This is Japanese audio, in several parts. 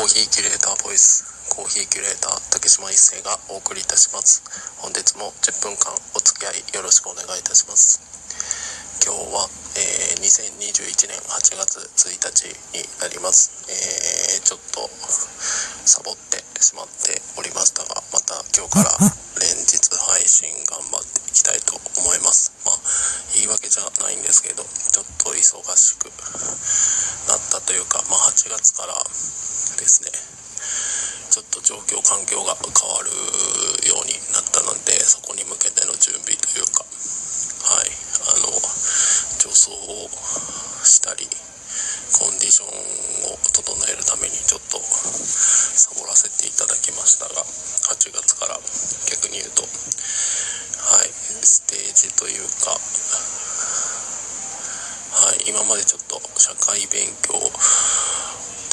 コーヒーキュレーターボイス。コーヒーキュレーター竹島一生がお送りいたします。本日も10分間お付き合いよろしくお願いいたします。今日は、えー、2021年8月1日になります、えー、ちょっとサボってしまっておりましたがまた今日から 連日配信頑張っていきたいと思います。まあ言い訳じゃないんですけどちょっと忙しくなったというか、まあ、8月からですね。ちょっと状況環境が変わるようになったのでそこに向けての準備というかはいあの助走をしたりコンディションを整えるためにちょっとサボらせていただきましたが8月から逆に言うとはいステージというかはい今までちょっと社会勉強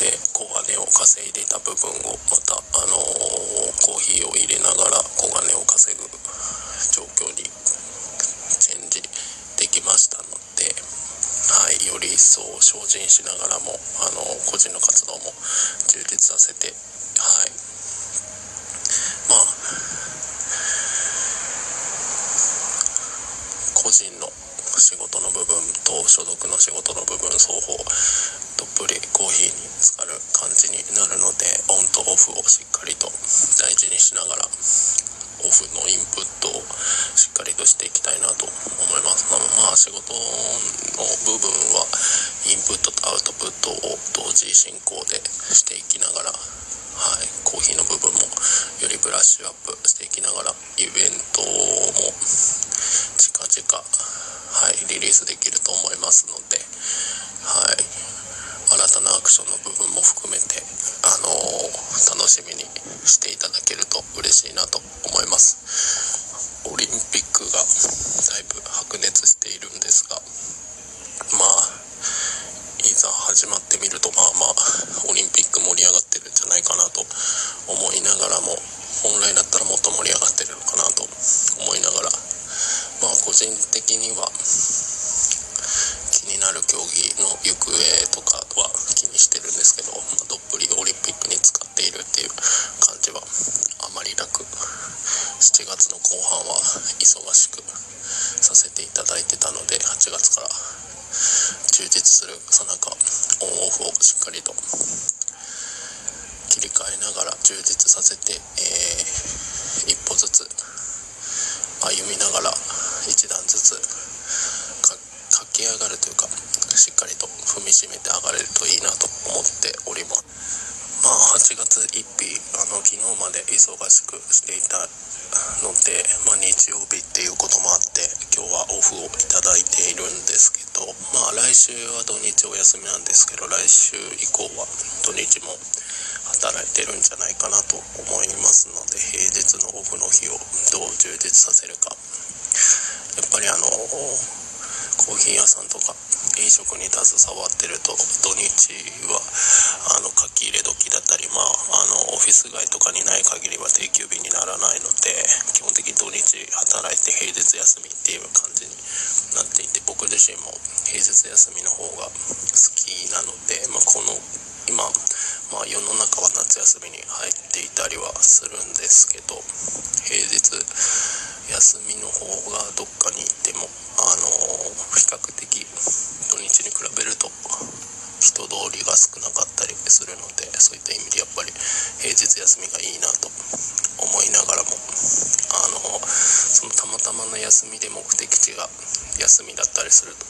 で小金を稼いでいた部分をまたあのコーヒーを入れながら小金を稼ぐ状況にチェンジできましたので、はい、より一層精進しながらもあの個人の活動も充実させてはい。まあ個人の仕事の部分と所属の仕事の部分双方どっぷりコーヒーに浸かる感じになるのでオンとオフをしっかりと大事にしながらオフのインプットをしっかりとしていきたいなと思います。まあまあ仕事の部分はインプットとアウトプットを同時進行でしていきながらはい、コーヒーの部分もよりブラッシュアップしていきながらイベントも近々、はい、リリースできると思いますので、はい、新たなアクションの部分も含めて、あのー楽しみにしていただけると嬉しいなと思います。オリンピックがだいぶ白熱しているんですがまあいざ始まってみるとまあまあオリンピック盛り上がってるんじゃないかなと思いながらも本来だったらもっと盛り上がってるのかなと思いながらまあ個人的には気になる競技の行方とかは気にしてるんですけど、まあどっぷりオリンピックに使っているっていう感じはあまりなく7月の後半は忙しくさせていただいてたので8月から充実するさなかオンオフをしっかりと。切り替えながら充実させて、えー一歩ずつ歩みながら一段ずつ駆け上がるというかしっかりと踏みしめて上がれるといいなと思っております。まあ8月1日あの昨日まで忙しくしていたので、まあ、日曜日っていうこともあって今日はオフをいただいているんですけどまあ来週は土日お休みなんですけど来週以降は土日も働いてるんじゃないかなと思いますので平日のオフの日をどう充実させるか。やっぱりあのコーヒー屋さんとか飲食に携わってると土日はあの書き入れ時だったりまああのオフィス街とかにない限りは定休日にならないので基本的に土日働いて平日休みっていう感じになっていて僕自身も平日休みの方が好きなので、まあ、この今、まあ、世の中は夏休みに入っていたりはするんですけど平日休みの方がどっかに行ってもあの比較的土日に比べると人通りが少なかったりするのでそういった意味でやっぱり平日休みがいいなと思いながらもあのそのたまたまの休みで目的地が休みだったりすると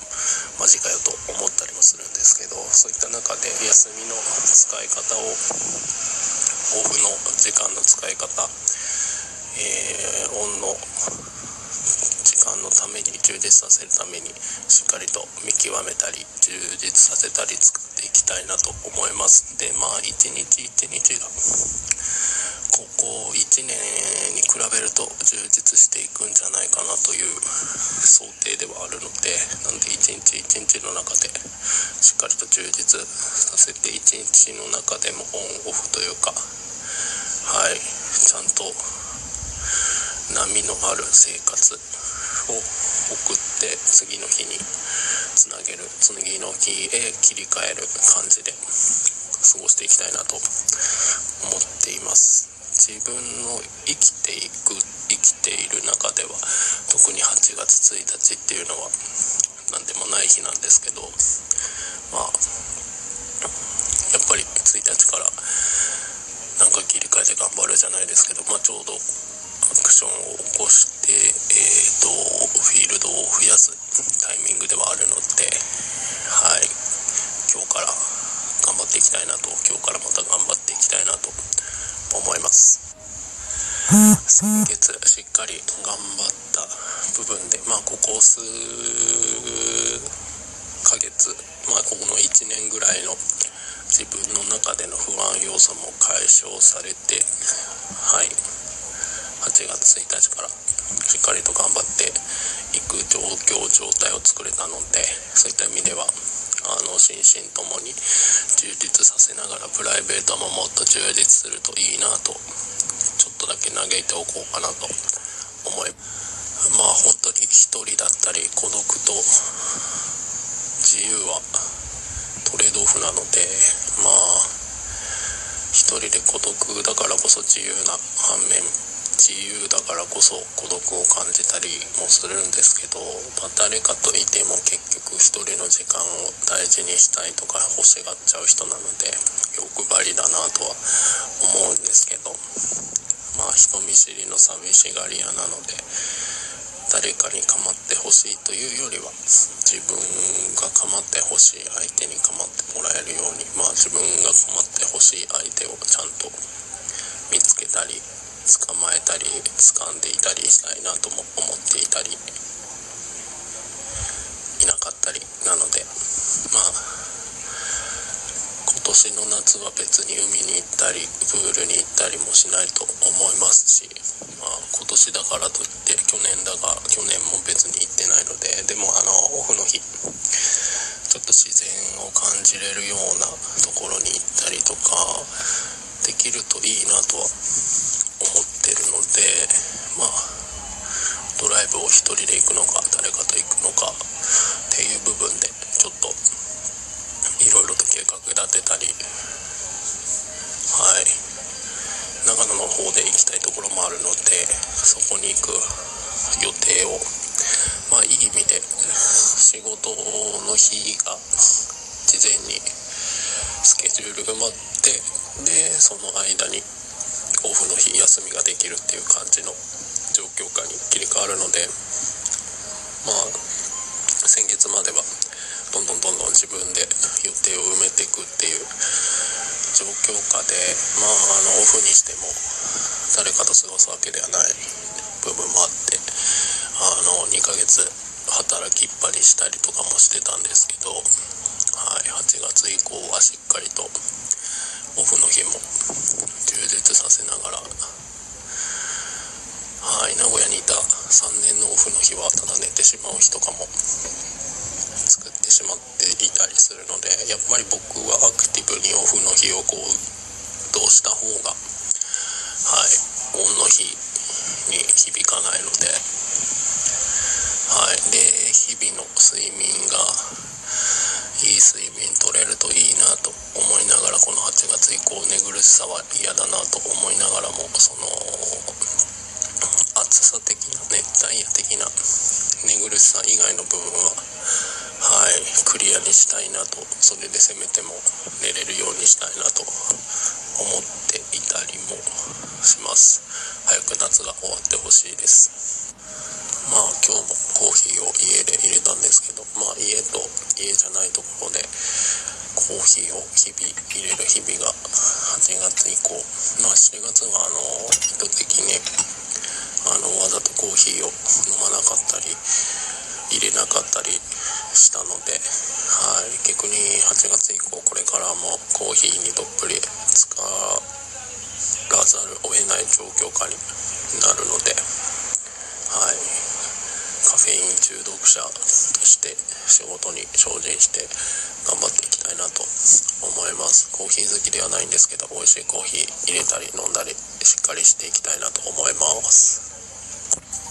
マジかよと思ったりもするんですけどそういった中で休みの使い方をオフの時間の使い方えーオンの時間のために充実させるためにしっかりと見極めたり充実させたり作ていきたいなと思います。でまあ一日一日がここ1年に比べると充実していくんじゃないかなという想定ではあるのでなんで一日一日の中でしっかりと充実させて一日の中でもオンオフというかはいちゃんと波のある生活を送って次の日につなげる次の日へ切り替える感じで過ごしていきたいなと思っています。自分の生きていく生きている中では特に8月1日っていうのは何でもない日なんですけどまあやっぱり1日からなんか切り替えて頑張るじゃないですけど、まあ、ちょうどアクションを起こして、でえーと、フィールドを増やすタイミングではあるので、はい、今日から頑張っていきたいなと、今日からまた頑張っていきたいなと思います。先月しっかり頑張った部分で、まあ、ここ数ヶ月、まあ、ここの1年ぐらいの自分の中での不安要素も解消されて、はい、8月1日からしっかりと頑張っていく状況状態を作れたのでそういった意味ではあの心身ともに充実させながらプライベートももっと充実するといいなとちょっとだけ嘆いておこうかなと思いまあ本当に一人だったり孤独と自由はトレードオフなのでまあ一人で孤独だからこそ自由な反面自由だからこそ孤独を感じたりもするんですけど、まあ、誰かといても結局一人の時間を大事にしたいとか欲しがっちゃう人なので欲張りだなとは思うんですけどまあ人見知りの寂しがり屋なので誰かに構ってほしいというよりは自分が構ってほしい相手に構ってもらえるようにまあ自分が構ってほしい相手をちゃんと見つけたり捕まえたり掴んでいたりしたいなとも思っていたりいなかったり。なのでまあ今年の夏は別に海に行ったりプールに行ったりもしないと思いますし、まあ、今年だからといって去年だが去年も別に行ってないのででもあのオフの日ちょっと自然を感じれるようなところに行ったりとかできるといいなとは思ってるのでまあドライブを1人で行くのか誰かと行くのかっていう部分でちょっといろいろと計画立てたりはい。長野の方で行きたいところもあるのでそこに行く予定をまあいい意味で仕事の日が事前にスケジュールが待ってでその間にオフの日休みができるっていう感じの状況下に切り替わるのでまあ先月まではどんどんどんどん自分で予定を埋めていくっていう状況下でまああのオフにしても誰かと過ごすわけではない部分もあってあの2ヶ月働きっぱりしたりとかもしてたんですけど、はい、8月以降はしっかりとオフの日も充実させながら。はい名古屋にいた3年のオフの日はただ寝てしまう日とかも作ってしまっていたりするのでやっぱり僕はアクティブにオフの日をこうどうした方がはいオンの日に響かないので。はいで日々の睡眠がいい睡眠取れるといいなと思いながらこの8月以降寝苦しさは嫌だなと思いながらもその暑さ的な熱帯夜的な寝苦しさ以外の部分ははいクリアにしたいなとそれでせめても寝れるようにしたいなと思っていたりもします。早く夏が終わってほしいです。まあ今日もコーヒーを家で入れたんですけどまあ家と家じゃないところでコーヒーを日々入れる日々が8月以降。まあ7月はあの意図的にあのわざとコーヒーを飲まなかったり入れなかったりしたので、はい、逆に8月以降これからもコーヒーにどっぷり使らざるを得ない状況下になるので、はい、カフェイン中毒者として仕事に精進して頑張っていきたいなと思います。コーヒー好きではないんですけど美味しいコーヒー入れたり飲んだりしっかりしていきたいなと思います。